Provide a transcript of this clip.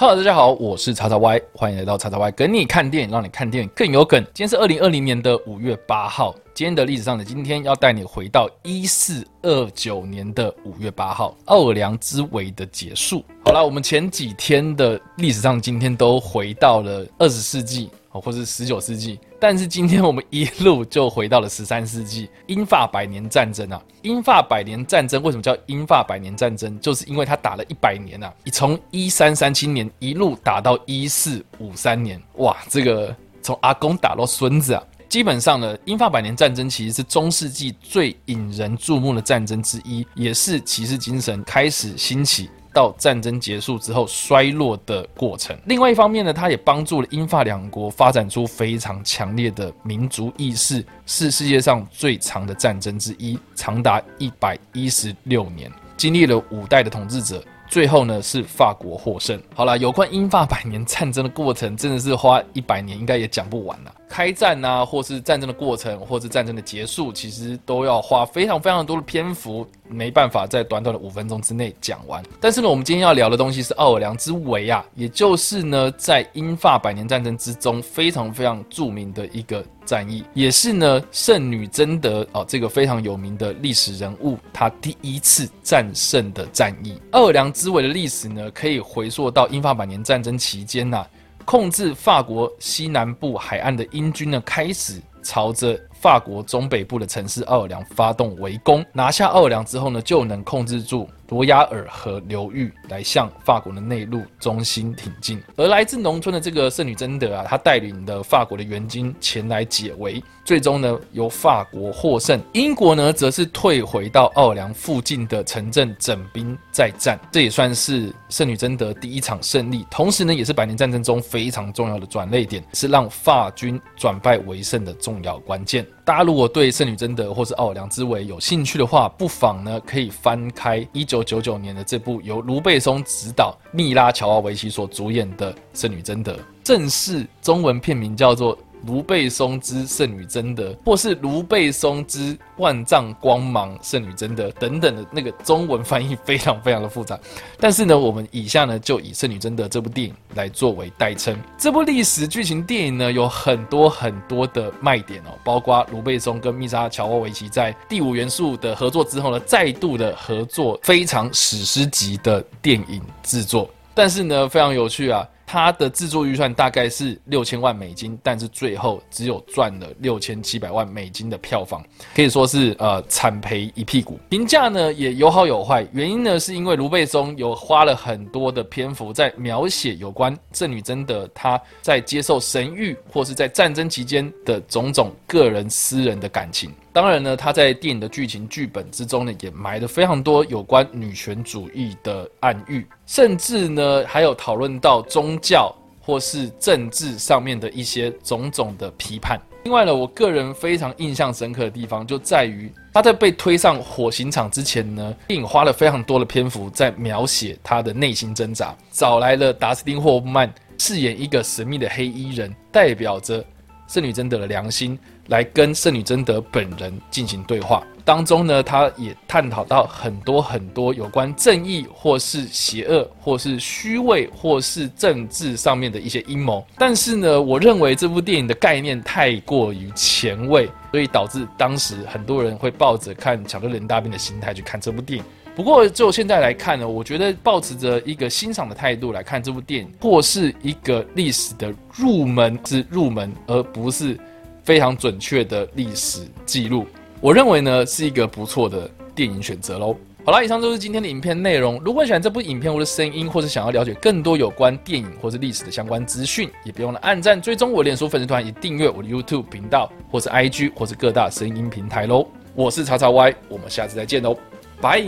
Hello，大家好，我是叉叉 Y，欢迎来到叉叉 Y 跟你看电影，让你看电影更有梗。今天是二零二零年的五月八号，今天的历史上的今天要带你回到一四二九年的五月八号，奥尔良之围的结束。好了，我们前几天的历史上今天都回到了二十世纪。或是十九世纪，但是今天我们一路就回到了十三世纪，英法百年战争啊！英法百年战争为什么叫英法百年战争？就是因为它打了一百年啊！你从一三三七年一路打到一四五三年，哇，这个从阿公打到孙子啊！基本上呢，英法百年战争其实是中世纪最引人注目的战争之一，也是骑士精神开始兴起。到战争结束之后衰落的过程。另外一方面呢，它也帮助了英法两国发展出非常强烈的民族意识，是世界上最长的战争之一，长达一百一十六年，经历了五代的统治者，最后呢是法国获胜。好了，有关英法百年战争的过程，真的是花一百年应该也讲不完了。开战啊，或是战争的过程，或是战争的结束，其实都要花非常非常多的篇幅。没办法在短短的五分钟之内讲完。但是呢，我们今天要聊的东西是奥尔良之围啊，也就是呢，在英法百年战争之中非常非常著名的一个战役，也是呢圣女贞德哦这个非常有名的历史人物他第一次战胜的战役。奥尔良之围的历史呢，可以回溯到英法百年战争期间呐，控制法国西南部海岸的英军呢开始朝着。法国中北部的城市奥尔良发动围攻，拿下奥尔良之后呢，就能控制住罗亚尔河流域，来向法国的内陆中心挺进。而来自农村的这个圣女贞德啊，她带领的法国的援军前来解围，最终呢由法国获胜。英国呢则是退回到奥尔良附近的城镇整兵再战，这也算是圣女贞德第一场胜利，同时呢也是百年战争中非常重要的转捩点，是让法军转败为胜的重要关键。大家如果对圣女贞德或是奥尔良之围有兴趣的话，不妨呢可以翻开一九九九年的这部由卢贝松执导、密拉乔瓦维奇所主演的《圣女贞德》，正式中文片名叫做。卢贝松之圣女贞德，或是卢贝松之万丈光芒圣女贞德等等的那个中文翻译非常非常的复杂，但是呢，我们以下呢就以圣女贞德这部电影来作为代称。这部历史剧情电影呢有很多很多的卖点哦，包括卢贝松跟密莎乔沃维奇在第五元素的合作之后呢，再度的合作，非常史诗级的电影制作。但是呢，非常有趣啊。它的制作预算大概是六千万美金，但是最后只有赚了六千七百万美金的票房，可以说是呃惨赔一屁股。评价呢也有好有坏，原因呢是因为卢贝松有花了很多的篇幅在描写有关圣女贞德她在接受神谕或是在战争期间的种种个人私人的感情。当然呢，他在电影的剧情剧本之中呢，也埋了非常多有关女权主义的暗喻，甚至呢，还有讨论到宗教或是政治上面的一些种种的批判。另外呢，我个人非常印象深刻的地方就在于，他在被推上火刑场之前呢，电影花了非常多的篇幅在描写他的内心挣扎，找来了达斯汀霍夫曼饰演一个神秘的黑衣人，代表着圣女贞德的良心。来跟圣女贞德本人进行对话，当中呢，他也探讨到很多很多有关正义或是邪恶或是虚伪或是政治上面的一些阴谋。但是呢，我认为这部电影的概念太过于前卫，所以导致当时很多人会抱着看巧克力人大兵的心态去看这部电影。不过就现在来看呢，我觉得抱持着一个欣赏的态度来看这部电影，或是一个历史的入门之入门，而不是。非常准确的历史记录，我认为呢是一个不错的电影选择喽。好啦，以上就是今天的影片内容。如果喜欢这部影片或者声音，或者想要了解更多有关电影或者历史的相关资讯，也别忘了按赞、追踪我脸书粉丝团，以订阅我的 YouTube 频道，或是 IG 或是各大声音平台喽。我是叉叉 Y，我们下次再见喽，拜。